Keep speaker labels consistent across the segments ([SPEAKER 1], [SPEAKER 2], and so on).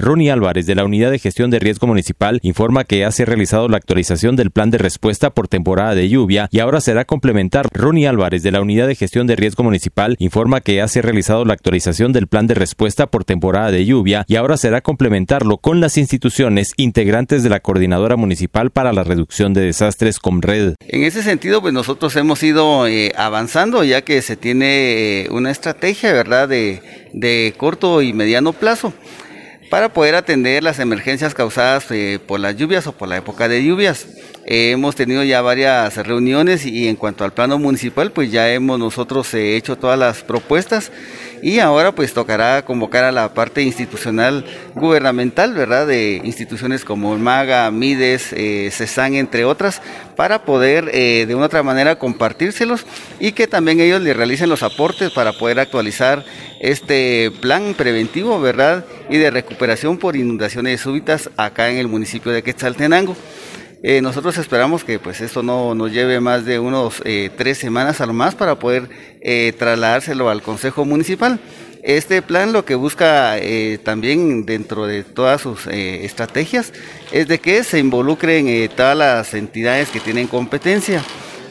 [SPEAKER 1] Ronnie Álvarez de la Unidad de Gestión de Riesgo Municipal informa que ya se ha realizado la actualización del plan de respuesta por temporada de lluvia y ahora será complementar. Ronnie Álvarez de la Unidad de Gestión de Riesgo Municipal informa que ya se ha realizado la actualización del plan de respuesta por temporada de lluvia y ahora será complementarlo con las instituciones integrantes de la Coordinadora Municipal para la Reducción de Desastres Comred.
[SPEAKER 2] En ese sentido, pues nosotros hemos ido eh, avanzando ya que se tiene eh, una estrategia, ¿verdad?, de corto y mediano plazo para poder atender las emergencias causadas eh, por las lluvias o por la época de lluvias. Eh, hemos tenido ya varias reuniones y en cuanto al plano municipal, pues ya hemos nosotros eh, hecho todas las propuestas y ahora pues tocará convocar a la parte institucional gubernamental, ¿verdad? De instituciones como MAGA, MIDES, eh, CESAN, entre otras, para poder de una otra manera compartírselos y que también ellos le realicen los aportes para poder actualizar este plan preventivo, ¿verdad? Y de recuperación por inundaciones súbitas acá en el municipio de Quetzaltenango. Eh, nosotros esperamos que pues esto no nos lleve más de unos eh, tres semanas a lo más para poder eh, trasladárselo al Consejo Municipal. Este plan lo que busca también dentro de todas sus estrategias es de que se involucren todas las entidades que tienen competencia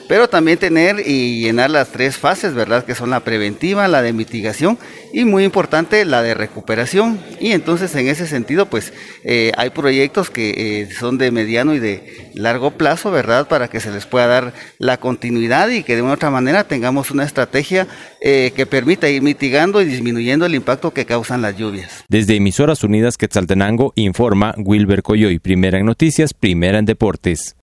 [SPEAKER 2] pero también tener y llenar las tres fases, ¿verdad? Que son la preventiva, la de mitigación y muy importante la de recuperación. Y entonces en ese sentido, pues eh, hay proyectos que eh, son de mediano y de largo plazo, ¿verdad? Para que se les pueda dar la continuidad y que de una otra manera tengamos una estrategia eh, que permita ir mitigando y disminuyendo el impacto que causan las lluvias.
[SPEAKER 1] Desde Emisoras Unidas Quetzaltenango informa Wilber Coyoy, primera en noticias, primera en deportes.